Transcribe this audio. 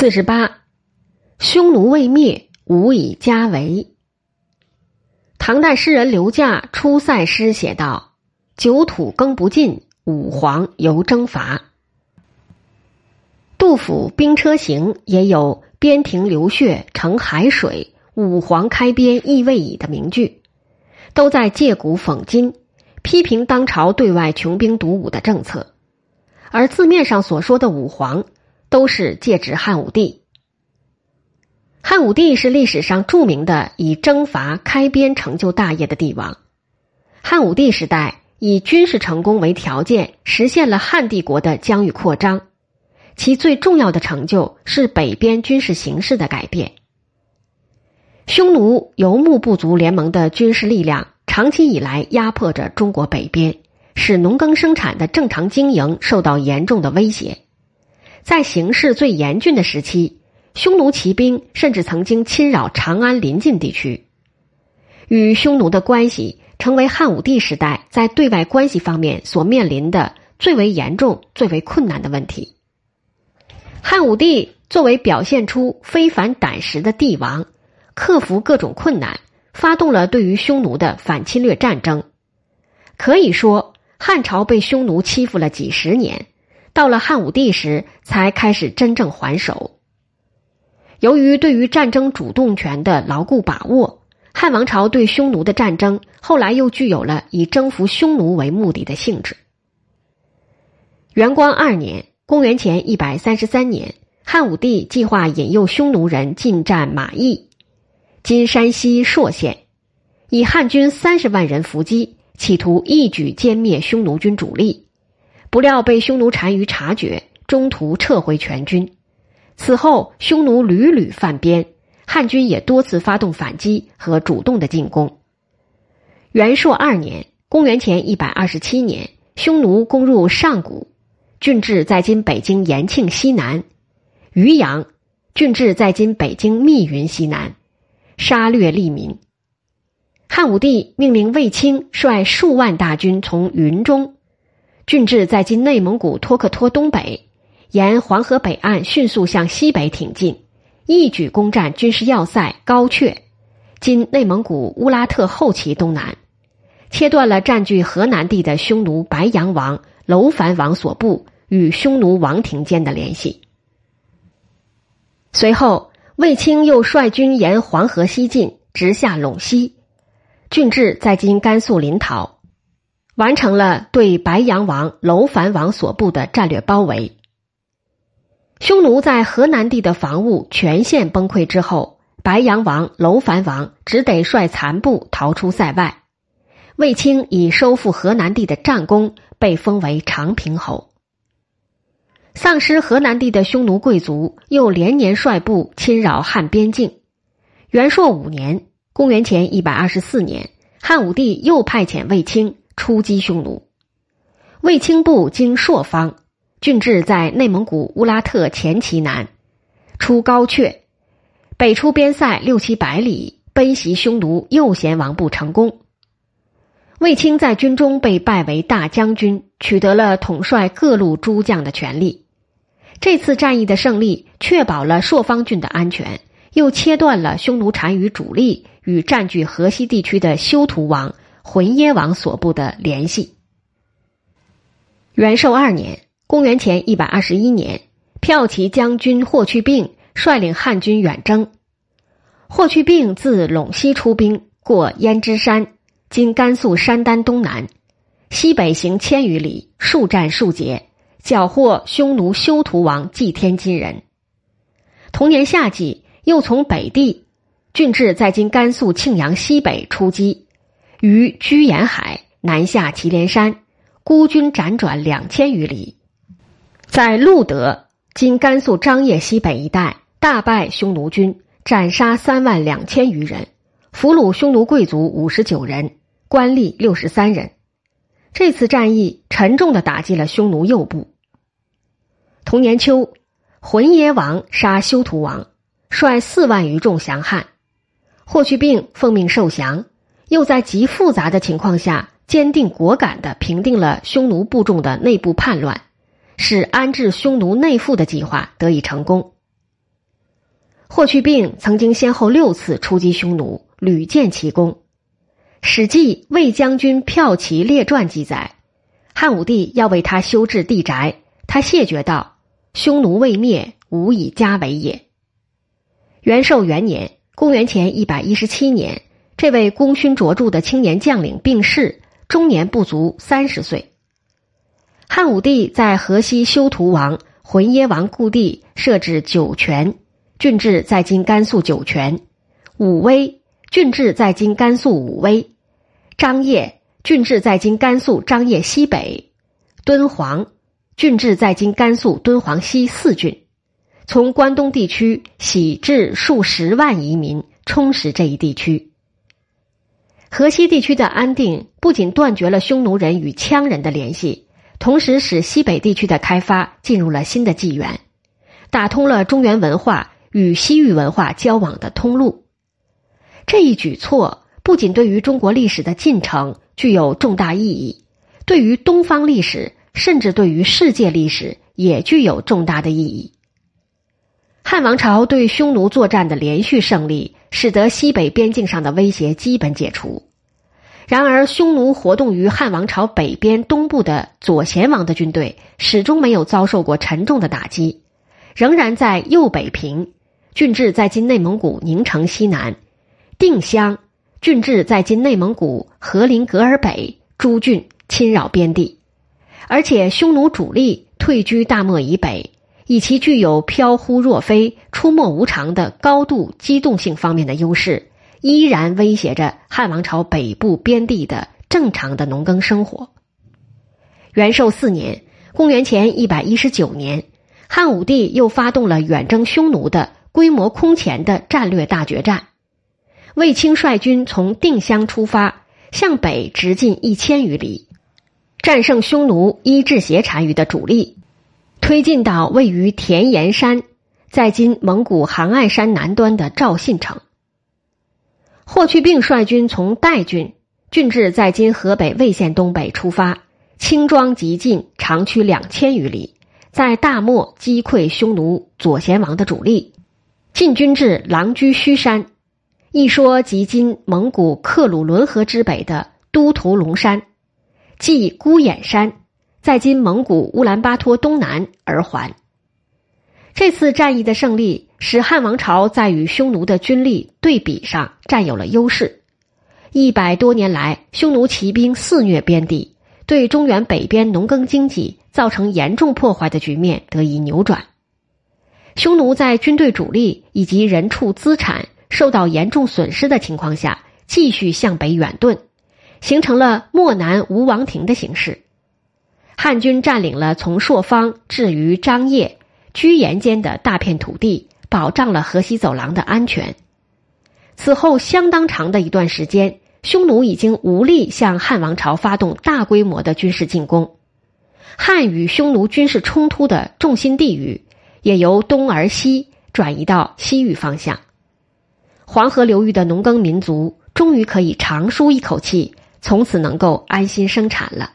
四十八，匈奴未灭，吾以家为。唐代诗人刘驾《出塞诗》写道：“九土耕不尽，五黄犹征伐。”杜甫《兵车行》也有“边庭流血成海水，五黄开边意未已”的名句，都在借古讽今，批评当朝对外穷兵黩武的政策。而字面上所说的五黄。都是借指汉武帝。汉武帝是历史上著名的以征伐开边成就大业的帝王。汉武帝时代以军事成功为条件，实现了汉帝国的疆域扩张。其最重要的成就是北边军事形势的改变。匈奴游牧部族联盟的军事力量长期以来压迫着中国北边，使农耕生产的正常经营受到严重的威胁。在形势最严峻的时期，匈奴骑兵甚至曾经侵扰长安邻近地区。与匈奴的关系成为汉武帝时代在对外关系方面所面临的最为严重、最为困难的问题。汉武帝作为表现出非凡胆识的帝王，克服各种困难，发动了对于匈奴的反侵略战争。可以说，汉朝被匈奴欺负了几十年。到了汉武帝时，才开始真正还手。由于对于战争主动权的牢固把握，汉王朝对匈奴的战争后来又具有了以征服匈奴为目的的性质。元光二年（公元前一百三十三年），汉武帝计划引诱匈奴人进占马邑（今山西朔县），以汉军三十万人伏击，企图一举歼灭匈奴军主力。不料被匈奴单于察觉，中途撤回全军。此后，匈奴屡屡犯边，汉军也多次发动反击和主动的进攻。元朔二年（公元前一百二十七年），匈奴攻入上谷，郡治在今北京延庆西南；渔阳，郡治在今北京密云西南，杀掠利民。汉武帝命令卫青率数万大军从云中。郡治在今内蒙古托克托东北，沿黄河北岸迅速向西北挺进，一举攻占军事要塞高阙（今内蒙古乌拉特后旗东南），切断了占据河南地的匈奴白羊王楼烦王所部与匈奴王庭间的联系。随后，卫青又率军沿黄河西进，直下陇西，郡治在今甘肃临洮。完成了对白羊王楼烦王所部的战略包围。匈奴在河南地的防务全线崩溃之后，白羊王楼烦王只得率残部逃出塞外。卫青以收复河南地的战功，被封为长平侯。丧失河南地的匈奴贵族又连年率部侵扰汉边境。元朔五年（公元前一百二十四年），汉武帝又派遣卫青。出击匈奴，卫青部经朔方，郡治在内蒙古乌拉特前旗南，出高阙，北出边塞六七百里，奔袭匈奴右贤王部成功。卫青在军中被拜为大将军，取得了统帅各路诸将的权利。这次战役的胜利，确保了朔方郡的安全，又切断了匈奴单于主力与占据河西地区的修图王。浑耶王所部的联系。元寿二年（公元前一百二十一年），骠骑将军霍去病率领汉军远征。霍去病自陇西出兵，过胭脂山（今甘肃山丹东南），西北行千余里，数战数捷，缴获匈奴休屠王祭天金人。同年夏季，又从北地郡治在今甘肃庆阳西北出击。于居延海南下祁连山，孤军辗转两千余里，在路德（今甘肃张掖西北一带）大败匈奴军，斩杀三万两千余人，俘虏匈奴贵族五十九人，官吏六十三人。这次战役沉重的打击了匈奴右部。同年秋，浑邪王杀休屠王，率四万余众降汉，霍去病奉命受降。又在极复杂的情况下，坚定果敢的平定了匈奴部众的内部叛乱，使安置匈奴内附的计划得以成功。霍去病曾经先后六次出击匈奴，屡建奇功。《史记·魏将军骠骑列传》记载，汉武帝要为他修治地宅，他谢绝道：“匈奴未灭，吾以家为也。”元寿元年（公元前一百一十七年），这位功勋卓著的青年将领病逝，终年不足三十岁。汉武帝在河西修图王、浑耶王故地设置酒泉。郡治在今甘肃酒泉，武威郡治在今甘肃武威，张掖郡治在今甘肃张掖西北，敦煌郡治在今甘肃敦煌西四郡，从关东地区徙至数十万移民，充实这一地区。河西地区的安定不仅断绝了匈奴人与羌人的联系，同时使西北地区的开发进入了新的纪元，打通了中原文化。与西域文化交往的通路，这一举措不仅对于中国历史的进程具有重大意义，对于东方历史，甚至对于世界历史也具有重大的意义。汉王朝对匈奴作战的连续胜利，使得西北边境上的威胁基本解除。然而，匈奴活动于汉王朝北边东部的左贤王的军队，始终没有遭受过沉重的打击，仍然在右北平。郡治在今内蒙古宁城西南，定襄郡治在今内蒙古和林格尔北诸郡侵扰边地，而且匈奴主力退居大漠以北，以其具有飘忽若飞、出没无常的高度机动性方面的优势，依然威胁着汉王朝北部边地的正常的农耕生活。元寿四年（公元前一百一十九年），汉武帝又发动了远征匈奴的。规模空前的战略大决战，卫青率军从定襄出发，向北直进一千余里，战胜匈奴伊稚斜单于的主力，推进到位于田岩山，在今蒙古杭爱山南端的赵信城。霍去病率军从代郡郡治在今河北魏县东北出发，轻装急进，长驱两千余里，在大漠击溃匈奴左贤王的主力。进军至狼居胥山，一说即今蒙古克鲁伦河之北的都图龙山，即孤眼山，在今蒙古乌兰巴托东南而还。这次战役的胜利，使汉王朝在与匈奴的军力对比上占有了优势。一百多年来，匈奴骑兵肆虐边地，对中原北边农耕经济造成严重破坏的局面得以扭转。匈奴在军队主力以及人畜资产受到严重损失的情况下，继续向北远遁，形成了漠南无王庭的形势。汉军占领了从朔方至于张掖、居延间的大片土地，保障了河西走廊的安全。此后相当长的一段时间，匈奴已经无力向汉王朝发动大规模的军事进攻。汉与匈奴军事冲突的重心地域。也由东而西转移到西域方向，黄河流域的农耕民族终于可以长舒一口气，从此能够安心生产了。